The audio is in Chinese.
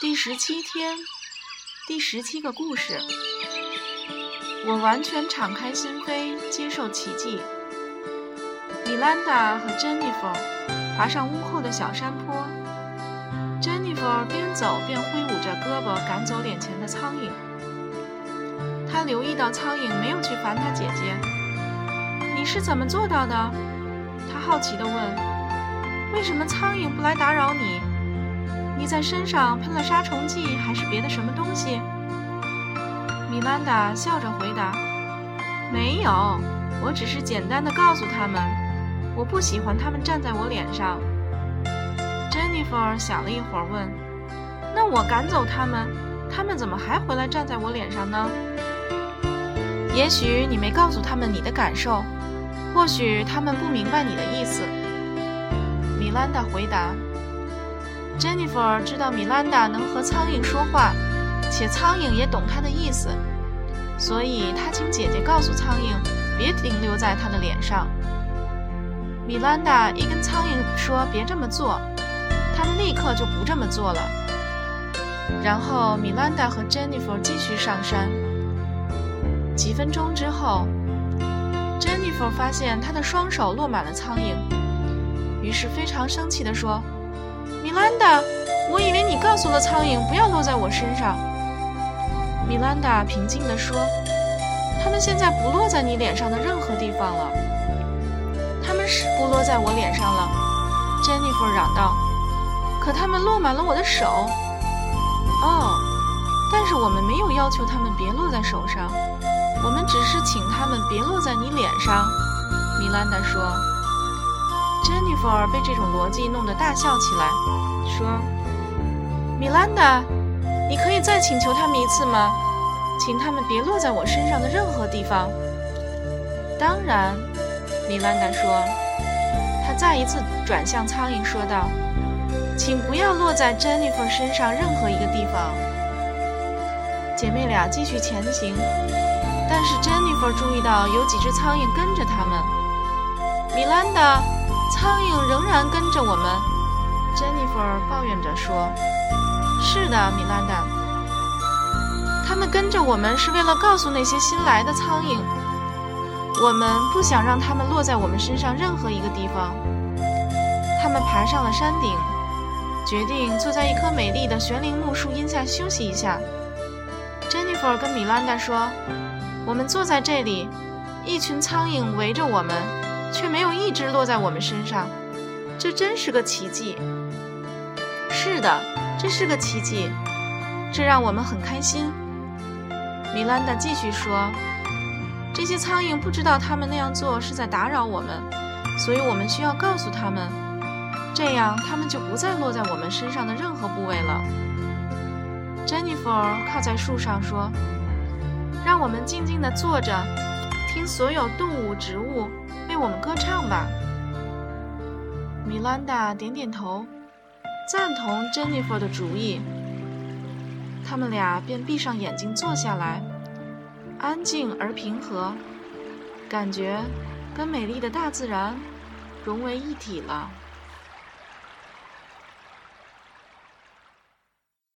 第十七天，第十七个故事。我完全敞开心扉，接受奇迹。米兰达和珍妮佛爬上屋后的小山坡，珍妮佛边走边挥舞着胳膊赶走脸前的苍蝇。她留意到苍蝇没有去烦她姐姐。你是怎么做到的？她好奇地问。为什么苍蝇不来打扰你？你在身上喷了杀虫剂，还是别的什么东西？米兰达笑着回答：“没有，我只是简单的告诉他们，我不喜欢他们站在我脸上。”珍妮弗想了一会儿，问：“那我赶走他们，他们怎么还回来站在我脸上呢？”也许你没告诉他们你的感受，或许他们不明白你的意思。”米兰达回答。Jennifer 知道米兰达能和苍蝇说话，且苍蝇也懂她的意思，所以她请姐姐告诉苍蝇，别停留在她的脸上。米兰达一跟苍蝇说别这么做，他们立刻就不这么做了。然后米兰达和 Jennifer 继续上山。几分钟之后，，Jennifer 发现她的双手落满了苍蝇，于是非常生气地说。米兰达，我以为你告诉了苍蝇不要落在我身上。米兰达平静地说：“它们现在不落在你脸上的任何地方了。”它们是不落在我脸上了，珍妮弗嚷道。“可它们落满了我的手。”哦，但是我们没有要求它们别落在手上，我们只是请它们别落在你脸上。”米兰达说。Jennifer 被这种逻辑弄得大笑起来，说：“米兰达，你可以再请求他们一次吗？请他们别落在我身上的任何地方。”当然，米兰达说。他再一次转向苍蝇说道：“请不要落在 Jennifer 身上任何一个地方。”姐妹俩继续前行，但是 Jennifer 注意到有几只苍蝇跟着他们。米兰达。苍蝇仍然跟着我们，，Jennifer 抱怨着说：“是的，米兰达，他们跟着我们是为了告诉那些新来的苍蝇，我们不想让他们落在我们身上任何一个地方。”他们爬上了山顶，决定坐在一棵美丽的悬铃木树荫下休息一下。Jennifer 跟米兰达说：“我们坐在这里，一群苍蝇围着我们。”却没有一只落在我们身上，这真是个奇迹。是的，这是个奇迹，这让我们很开心。米兰达继续说：“这些苍蝇不知道他们那样做是在打扰我们，所以我们需要告诉他们，这样他们就不再落在我们身上的任何部位了。”珍妮弗靠在树上说：“让我们静静地坐着，听所有动物、植物。”为我们歌唱吧，米兰达点点头，赞同珍妮弗的主意。他们俩便闭上眼睛坐下来，安静而平和，感觉跟美丽的大自然融为一体了。